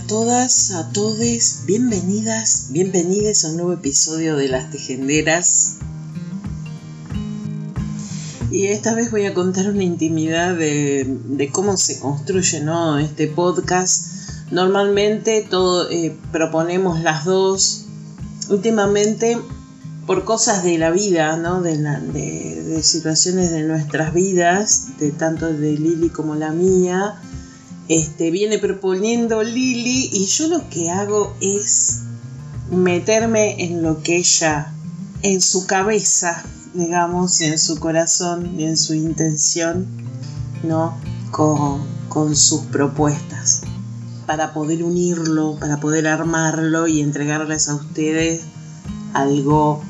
A todas, a todos, bienvenidas, bienvenidas a un nuevo episodio de Las Tejenderas. Y esta vez voy a contar una intimidad de, cómo se construye ¿no? este podcast. Normalmente eh, proponemos las dos. Últimamente, por cosas de la vida, ¿no? de, de, situaciones de nuestras vidas, de tanto de Lili como la mía, este, viene proponiendo Lili y yo lo que hago es meterme en lo que ella, en su cabeza, digamos, y en su corazón y en su intención, ¿no? Con, con sus propuestas, para poder unirlo, para poder armarlo y entregarles a ustedes algo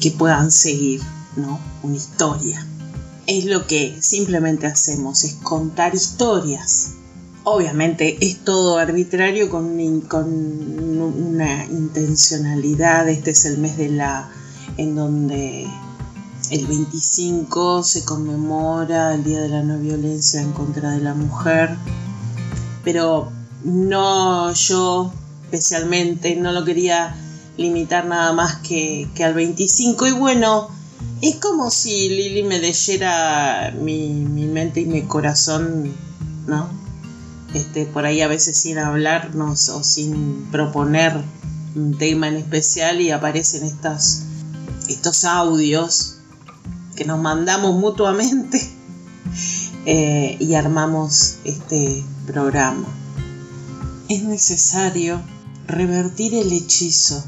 que puedan seguir, ¿no? Una historia. Es lo que simplemente hacemos, es contar historias. Obviamente es todo arbitrario con, una intencionalidad. Este es el mes de la en donde el 25 se conmemora el Día de la No Violencia en contra de la Mujer, pero no yo especialmente, no lo quería limitar nada más que, al 25 y bueno, es como si Lili me leyera mi, mente y mi corazón, ¿no? Este, por ahí a veces sin hablarnos o sin proponer un tema en especial y aparecen estos audios que nos mandamos mutuamente eh, y armamos este programa. Es necesario revertir el hechizo,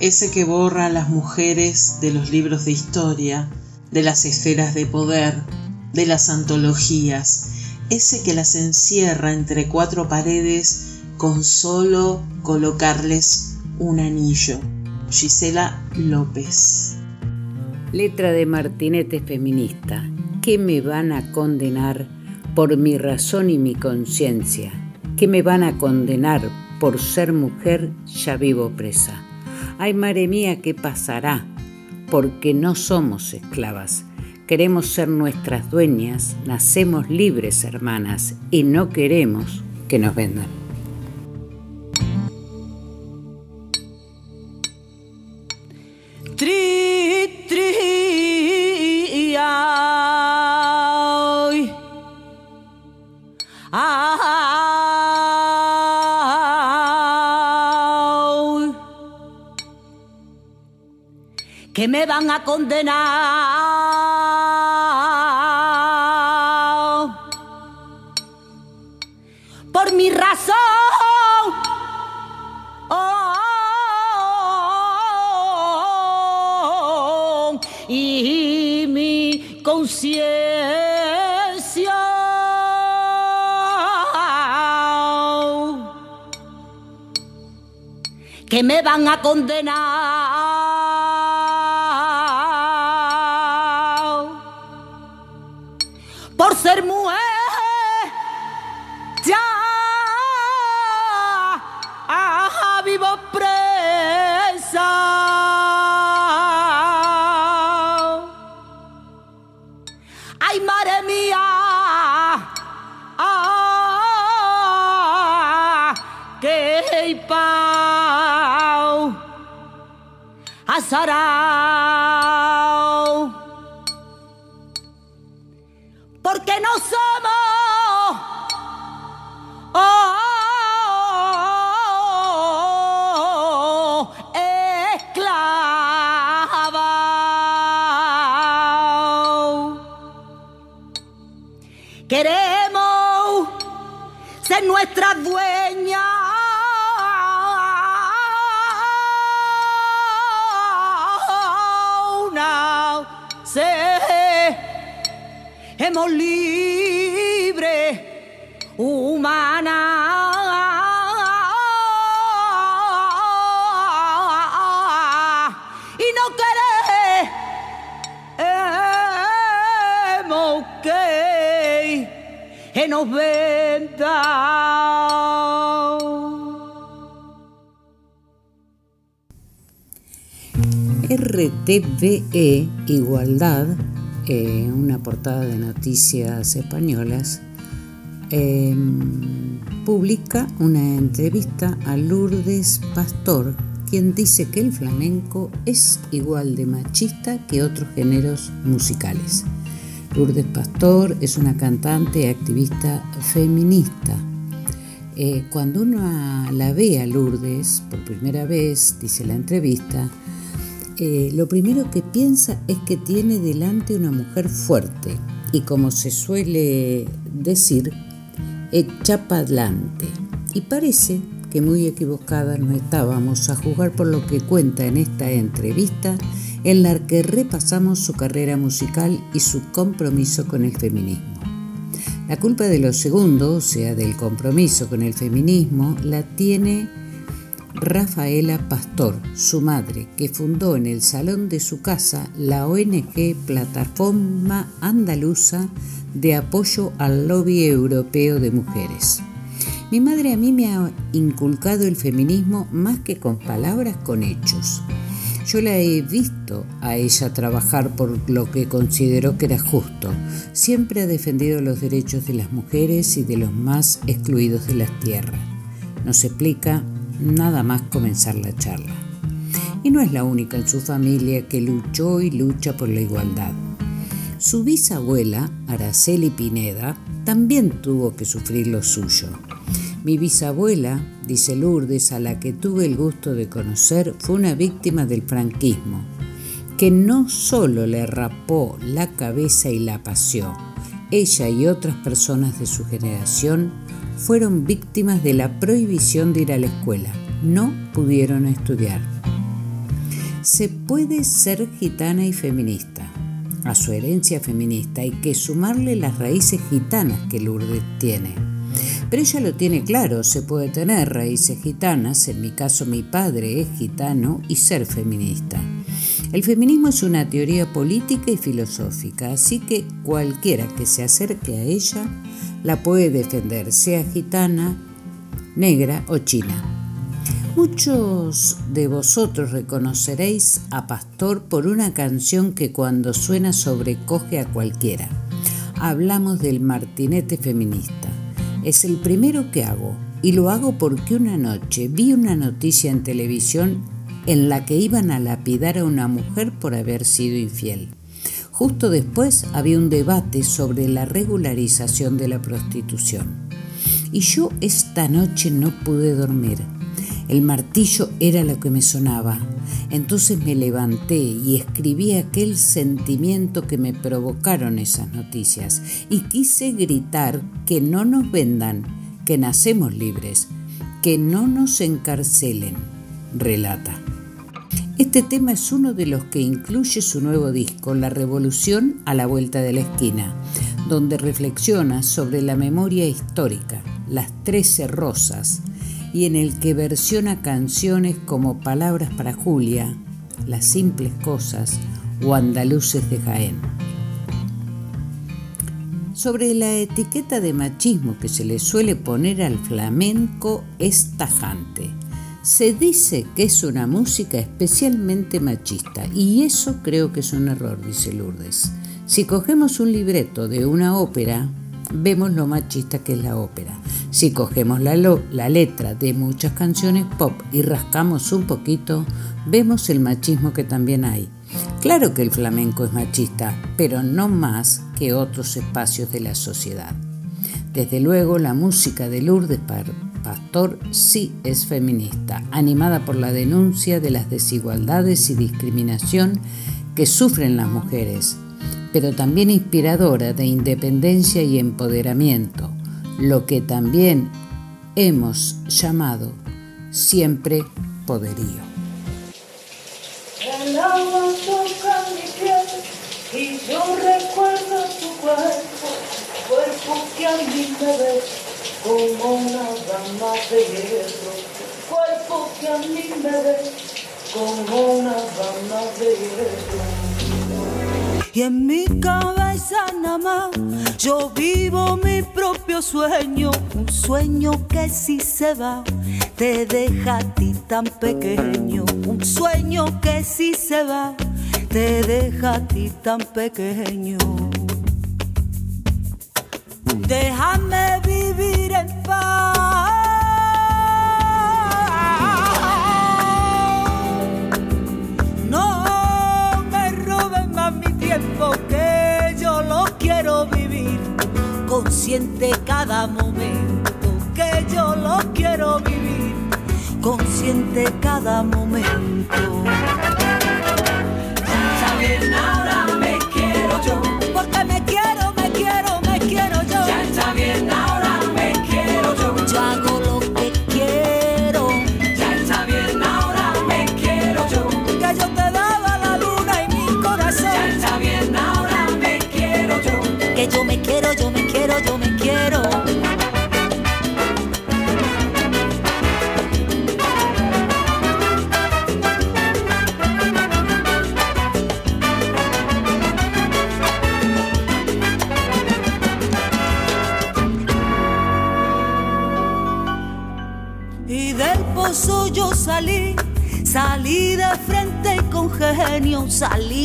ese que borra a las mujeres de los libros de historia, de las esferas de poder, de las antologías, ese que las encierra entre cuatro paredes con solo colocarles un anillo. Gisela López. Letra de Martinete feminista. ¿Qué me van a condenar por mi razón y mi conciencia? ¿Qué me van a condenar por ser mujer? Ya vivo presa. Ay, madre mía, ¿qué pasará? Porque no somos esclavas. Queremos ser nuestras dueñas, nacemos libres hermanas y no queremos que nos vendan. Que me van a condenar por mi razón. y mi conciencia que me van a condenar azarao. Porque no somos oh, oh, oh, esclavos. Queremos ser nuestras dueñas Hemos libre, humana. Y no queremos que nos venda. RTVE Igualdad, eh, una portada de noticias españolas, em, publica una entrevista a Lourdes Pastor, quien dice que el flamenco es igual de machista que otros géneros musicales. Lourdes Pastor es una cantante y activista feminista. Eh, cuando uno la ve a Lourdes por primera vez, dice la entrevista, eh, lo primero que piensa es que tiene delante una mujer fuerte y como se suele decir, echa adelante. Y parece que muy equivocadas no estábamos a juzgar por lo que cuenta en esta entrevista en la que repasamos su carrera musical y su compromiso con el feminismo. La culpa de lo segundo, o sea, del compromiso con el feminismo, la tiene Rafaela Pastor, su madre, que fundó en el salón de su casa la ONG Plataforma Andaluza de Apoyo al Lobby Europeo de Mujeres. Mi madre a mí me ha inculcado el feminismo más que con palabras, con hechos. Yo la he visto a ella trabajar por lo que consideró que era justo. Siempre ha defendido los derechos de las mujeres y de los más excluidos de las tierras. Nos explica nada más comenzar la charla. Y no es la única en su familia que luchó y lucha por la igualdad. Su bisabuela, Araceli Pineda, también tuvo que sufrir lo suyo. Mi bisabuela, dice Lourdes, a la que tuve el gusto de conocer, fue una víctima del franquismo, que no solo le rapó la cabeza y la paseó, ella y otras personas de su generación fueron víctimas de la prohibición de ir a la escuela. No pudieron estudiar. Se puede ser gitana y feminista. A su herencia feminista hay que sumarle las raíces gitanas que Lourdes tiene. Pero ella lo tiene claro, se puede tener raíces gitanas, en mi caso mi padre es gitano, y ser feminista. El feminismo es una teoría política y filosófica, así que cualquiera que se acerque a ella la puede defender, sea gitana, negra o china. Muchos de vosotros reconoceréis a Pastor por una canción que cuando suena sobrecoge a cualquiera. Hablamos del martinete feminista. Es el primero que hago y lo hago porque una noche vi una noticia en televisión en la que iban a lapidar a una mujer por haber sido infiel. Justo después había un debate sobre la regularización de la prostitución. Y yo esta noche no pude dormir. El martillo era lo que me sonaba. Entonces me levanté y escribí aquel sentimiento que me provocaron esas noticias y quise gritar que no nos vendan, que nacemos libres, que no nos encarcelen, relata. Este tema es uno de los que incluye su nuevo disco, La Revolución a la Vuelta de la Esquina, donde reflexiona sobre la memoria histórica, las Trece Rosas, y en el que versiona canciones como Palabras para Julia, Las Simples Cosas o Andaluces de Jaén. Sobre la etiqueta de machismo que se le suele poner al flamenco es tajante se dice que es una música especialmente machista y eso creo que es un error, dice Lourdes. Si cogemos un libreto de una ópera, vemos lo machista que es la ópera. Si cogemos la, letra de muchas canciones pop y rascamos un poquito, vemos el machismo que también hay. Claro que el flamenco es machista, pero no más que otros espacios de la sociedad. Desde luego, la música de Lourdes Pastor sí es feminista, animada por la denuncia de las desigualdades y discriminación que sufren las mujeres, pero también inspiradora de independencia y empoderamiento, lo que también hemos llamado siempre poderío. El agua toca mi piel y yo recuerdo cuerpo, cuerpo que a mí me como una dama de hierro, cuerpo que a mí me ve como una dama de hierro. Y en mi cabeza nada más yo vivo mi propio sueño, un sueño que si se va te deja a ti tan pequeño, un sueño que si se va te deja a ti tan pequeño. Déjame consciente cada momento que yo lo quiero vivir consciente cada momento.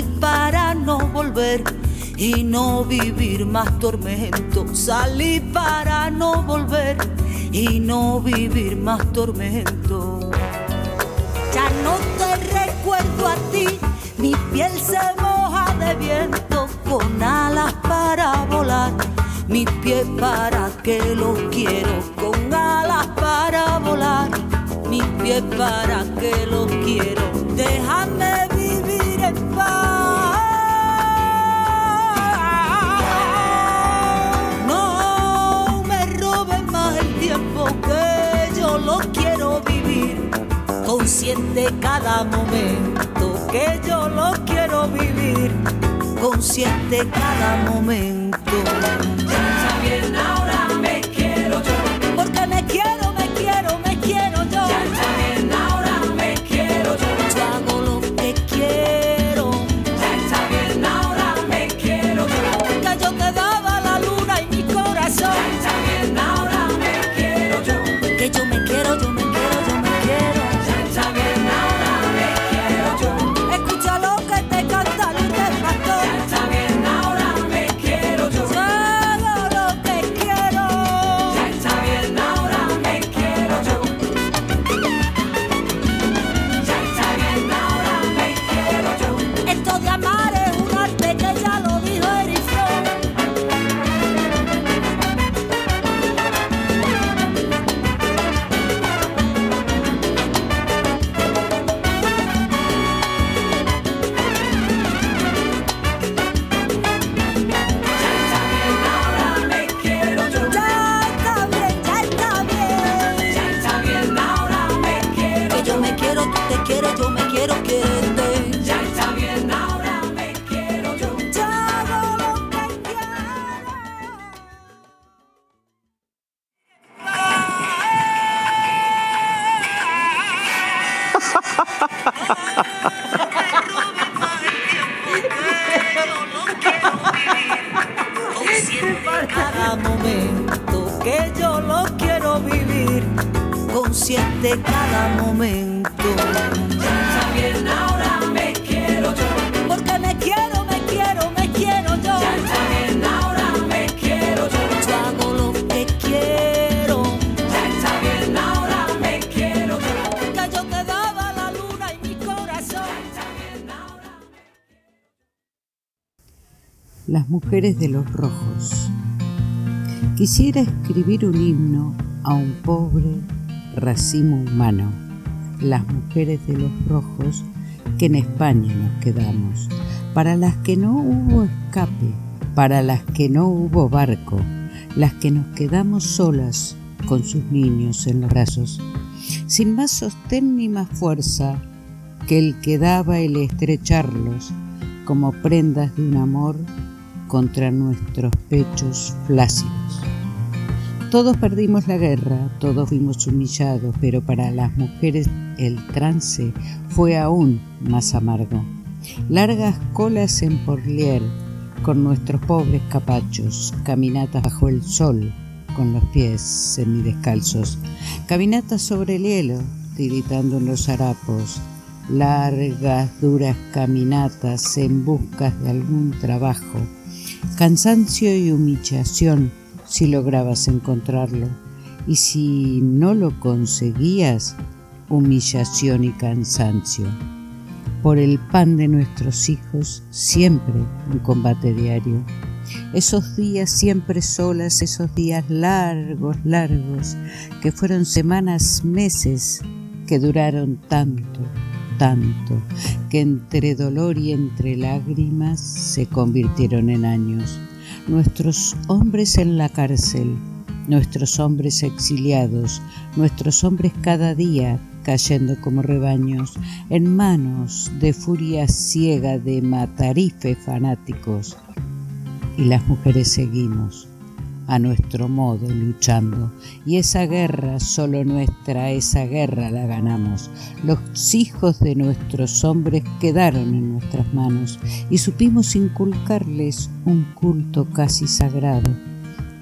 Para no volver y no vivir más tormento, salí para no volver y no vivir más tormento. Ya no te recuerdo a ti, mi piel se moja de viento con alas para volar, mi pie para que lo quiero con alas para volar, mi pie para que lo quiero. Cada momento que yo lo quiero vivir. Consciente cada momento Las mujeres de los rojos. Quisiera escribir un himno a un pobre racimo humano, las mujeres de los rojos que en España nos quedamos, para las que no hubo escape, para las que no hubo barco, las que nos quedamos solas con sus niños en los brazos, sin más sostén ni más fuerza que el que daba el estrecharlos como prendas de un amor contra nuestros pechos flácidos. Todos perdimos la guerra, todos fuimos humillados, pero para las mujeres el trance fue aún más amargo. Largas colas en Porlier, con nuestros pobres capachos, caminatas bajo el sol, con los pies semidescalzos, caminatas sobre el hielo, tiritando en los harapos, largas, duras caminatas en busca de algún trabajo, cansancio y humillación si lograbas encontrarlo, y si no lo conseguías, humillación y cansancio. Por el pan de nuestros hijos, siempre un combate diario. Esos días siempre solas, esos días largos, largos, que fueron semanas, meses, que duraron tanto, tanto, que entre dolor y entre lágrimas se convirtieron en años. Nuestros hombres en la cárcel, nuestros hombres exiliados, nuestros hombres cada día cayendo como rebaños en manos de furia ciega de matarife fanáticos. Y las mujeres seguimos a nuestro modo luchando. Y esa guerra, solo nuestra, esa guerra la ganamos. Los hijos de nuestros hombres quedaron en nuestras manos y supimos inculcarles un culto casi sagrado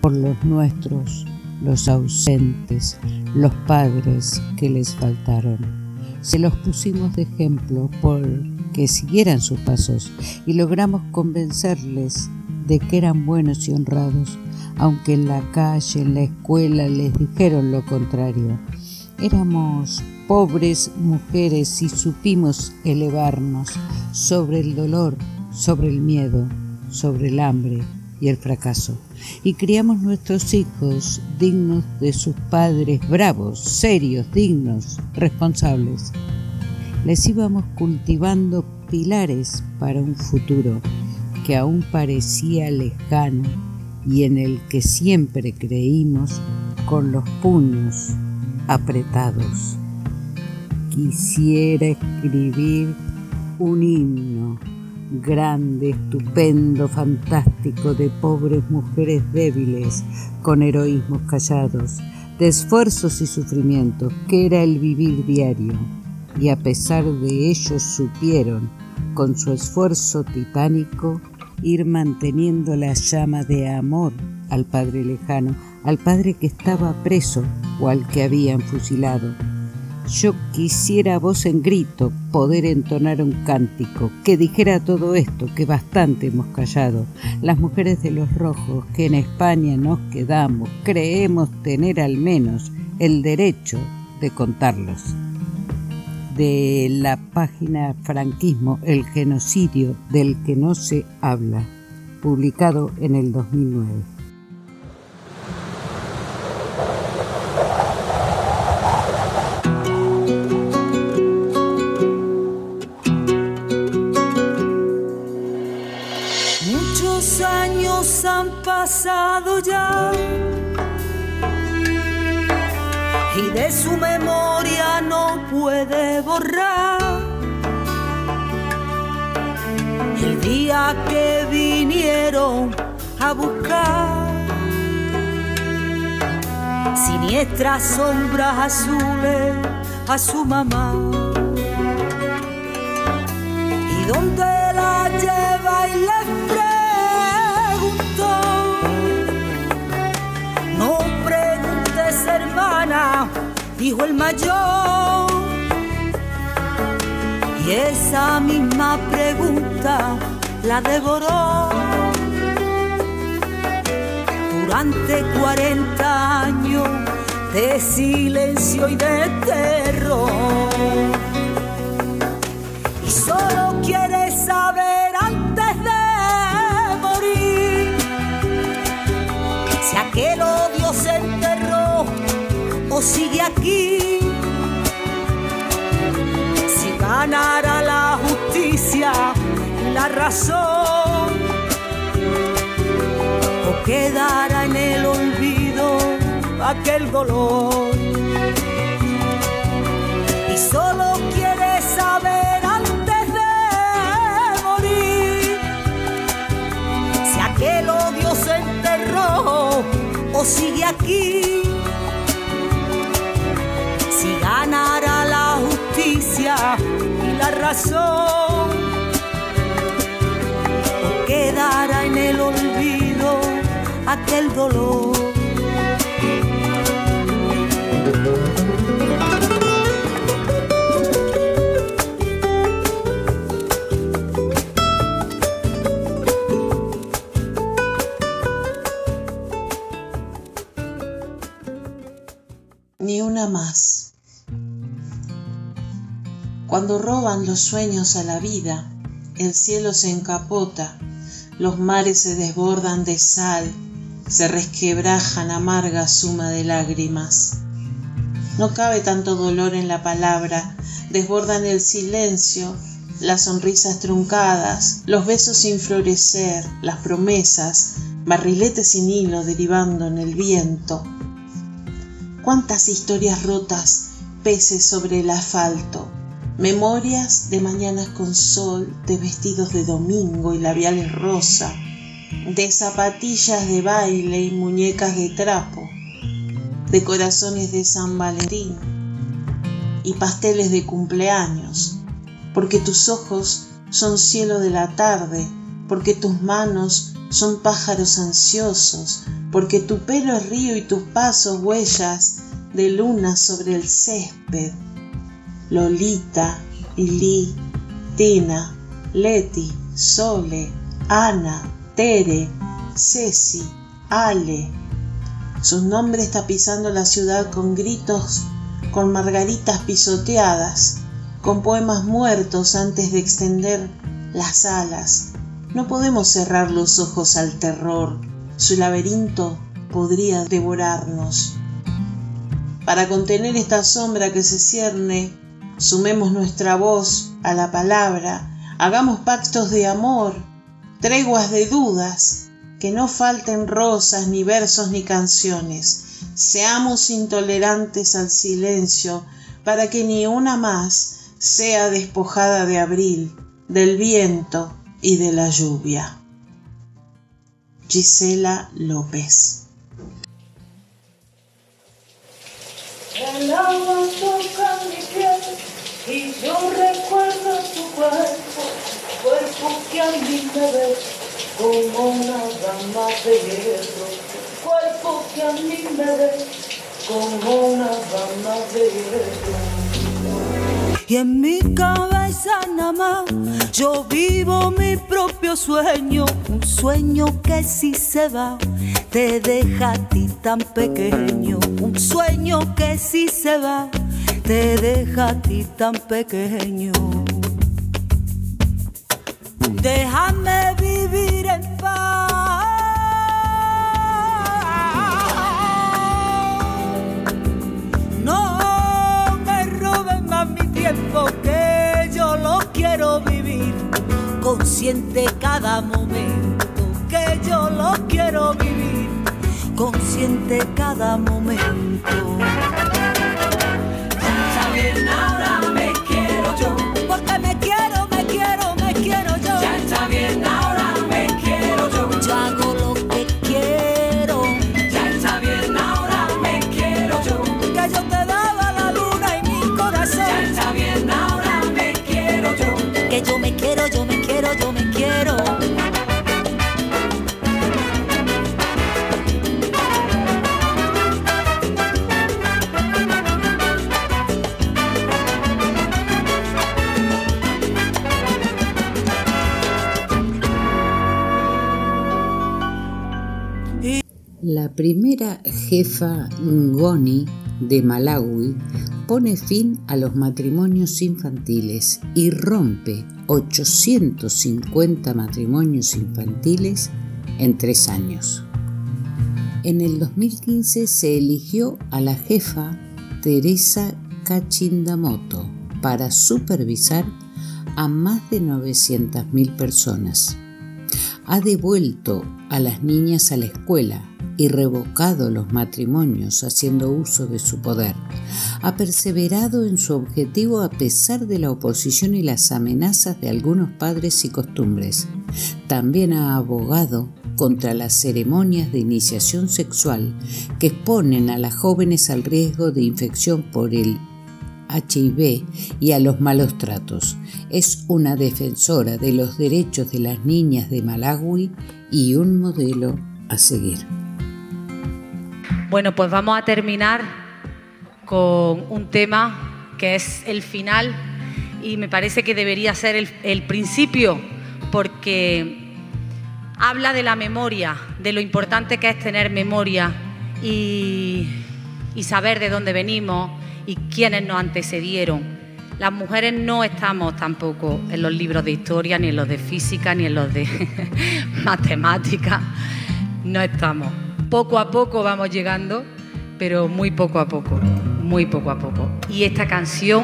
por los nuestros, los ausentes, los padres que les faltaron. Se los pusimos de ejemplo por que siguieran sus pasos y logramos convencerles de que eran buenos y honrados aunque en la calle, en la escuela les dijeron lo contrario. Éramos pobres mujeres y supimos elevarnos sobre el dolor, sobre el miedo, sobre el hambre y el fracaso. Y criamos nuestros hijos dignos de sus padres, bravos, serios, dignos, responsables. Les íbamos cultivando pilares para un futuro que aún parecía lejano y en el que siempre creímos con los puños apretados. Quisiera escribir un himno grande, estupendo, fantástico de pobres mujeres débiles con heroísmos callados, de esfuerzos y sufrimientos, que era el vivir diario. Y a pesar de ello supieron, con su esfuerzo titánico, ir manteniendo la llama de amor al Padre lejano, al Padre que estaba preso o al que habían fusilado. Yo quisiera voz en grito poder entonar un cántico que dijera todo esto que bastante hemos callado. Las mujeres de los rojos que en España nos quedamos, creemos tener al menos el derecho de contarlos de la página Franquismo, el genocidio del que no se habla, publicado en el 2009. Muchos años han pasado ya y de su memoria puede borrar el día que vinieron a buscar siniestras sombras azules a su mamá. ¿Y dónde la lleva y le preguntó? No preguntes, hermana, dijo el mayor. Y esa misma pregunta la devoró. Durante 40 años de silencio y de terror. Y solo quiere saber Si ganara la justicia la razón o quedará en el olvido aquel dolor. Y solo quiere saber antes de morir si aquel odio se enterró o sigue aquí y la razón o quedará en el olvido aquel dolor Ni una más. Cuando roban los sueños a la vida, el cielo se encapota, los mares se desbordan de sal, se resquebrajan amarga suma de lágrimas. No cabe tanto dolor en la palabra, desbordan el silencio, las sonrisas truncadas, los besos sin florecer, las promesas, barriletes sin hilo derivando en el viento. Cuántas historias rotas, peces sobre el asfalto, memorias de mañanas con sol, de vestidos de domingo y labiales rosa, de zapatillas de baile y muñecas de trapo, de corazones de San Valentín y pasteles de cumpleaños, porque tus ojos son cielo de la tarde, porque tus manos son pájaros ansiosos, porque tu pelo es río y tus pasos huellas de luna sobre el césped. Lolita, Lili, Tina, Leti, Sole, Ana, Tere, Ceci, Ale. Sus nombres tapizando la ciudad con gritos, con margaritas pisoteadas, con poemas muertos antes de extender las alas. No podemos cerrar los ojos al terror, su laberinto podría devorarnos. Para contener esta sombra que se cierne, sumemos nuestra voz a la palabra, hagamos pactos de amor, treguas de dudas, que no falten rosas, ni versos, ni canciones. Seamos intolerantes al silencio para que ni una más sea despojada de abril, del viento y de la lluvia. Gisela López agua toca mi piel y yo recuerdo tu cuerpo, cuerpo que a mí me ve como una dama de hierro, cuerpo que a mí me ve como una dama de hierro. Y en mi cabeza nada más yo vivo mi propio sueño, un sueño que si se va te deja a ti tan pequeño, un sueño que si se va te deja a ti tan pequeño. Déjame vivir en paz. No me roben más mi tiempo que yo lo quiero vivir. Consciente cada momento que yo lo quiero vivir. Consciente cada momento. Bien, ahora me quiero yo. Porque me primera jefa Ngoni de Malawi pone fin a los matrimonios infantiles y rompe 850 matrimonios infantiles en tres años. En el 2015 se eligió a la jefa Teresa Kachindamoto para supervisar a más de 900.000 personas. Ha devuelto a las niñas a la escuela y revocado los matrimonios haciendo uso de su poder. Ha perseverado en su objetivo a pesar de la oposición y las amenazas de algunos padres y costumbres. También ha abogado contra las ceremonias de iniciación sexual que exponen a las jóvenes al riesgo de infección por el HIV y a los malos tratos. Es una defensora de los derechos de las niñas de Malawi y un modelo a seguir. Bueno, pues vamos a terminar con un tema que es el final y me parece que debería ser el, principio porque habla de la memoria, de lo importante que es tener memoria y, y saber de dónde venimos y quiénes nos antecedieron. Las mujeres no estamos tampoco en los libros de historia, ni en los de física, ni en los de matemática. No estamos. Poco a poco vamos llegando, pero muy poco a poco, muy poco a poco. Y esta canción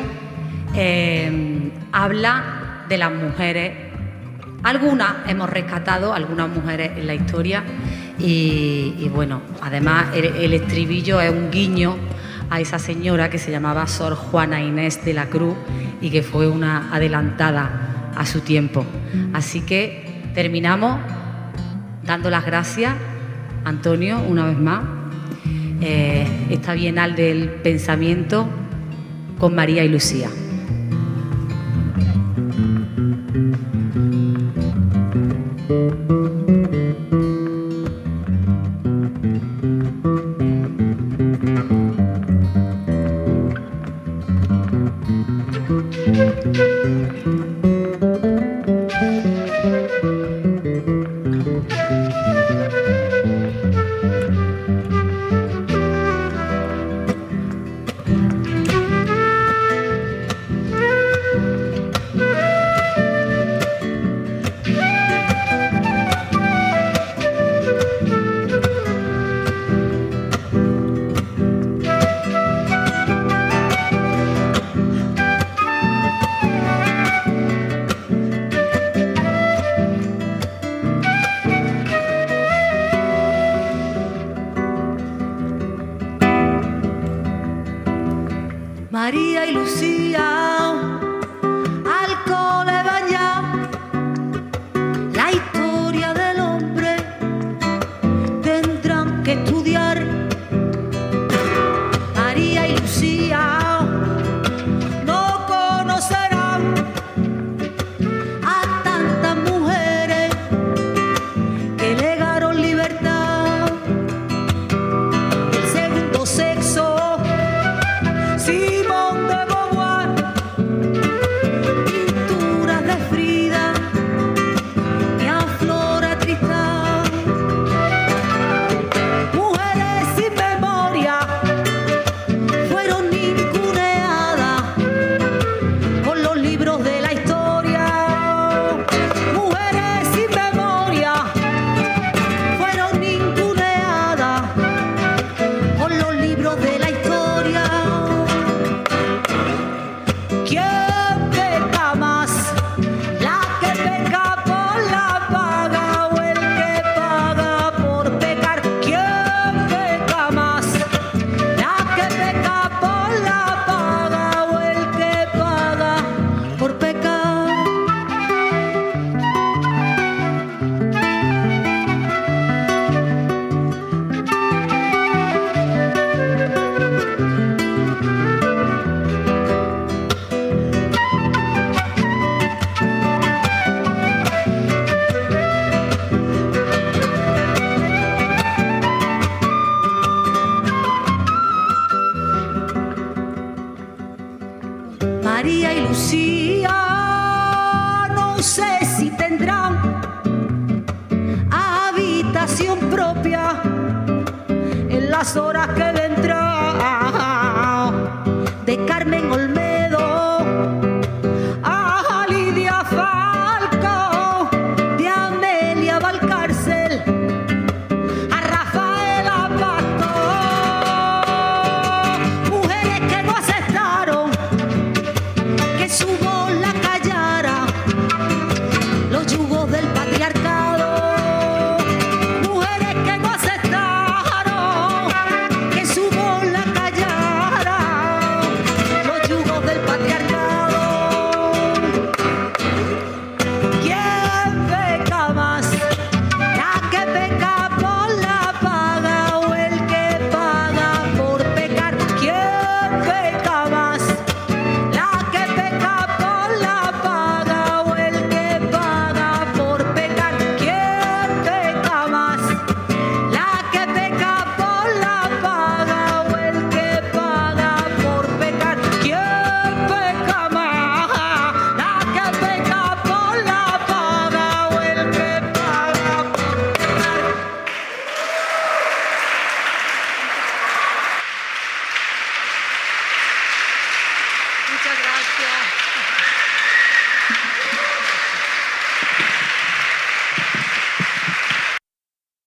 eh, habla de las mujeres. Algunas hemos rescatado, algunas mujeres en la historia, y, bueno, además el estribillo es un guiño a esa señora que se llamaba Sor Juana Inés de la Cruz y que fue una adelantada a su tiempo. Así que terminamos dando las gracias, Antonio, una vez más, eh, esta Bienal del Pensamiento con María y Lucía.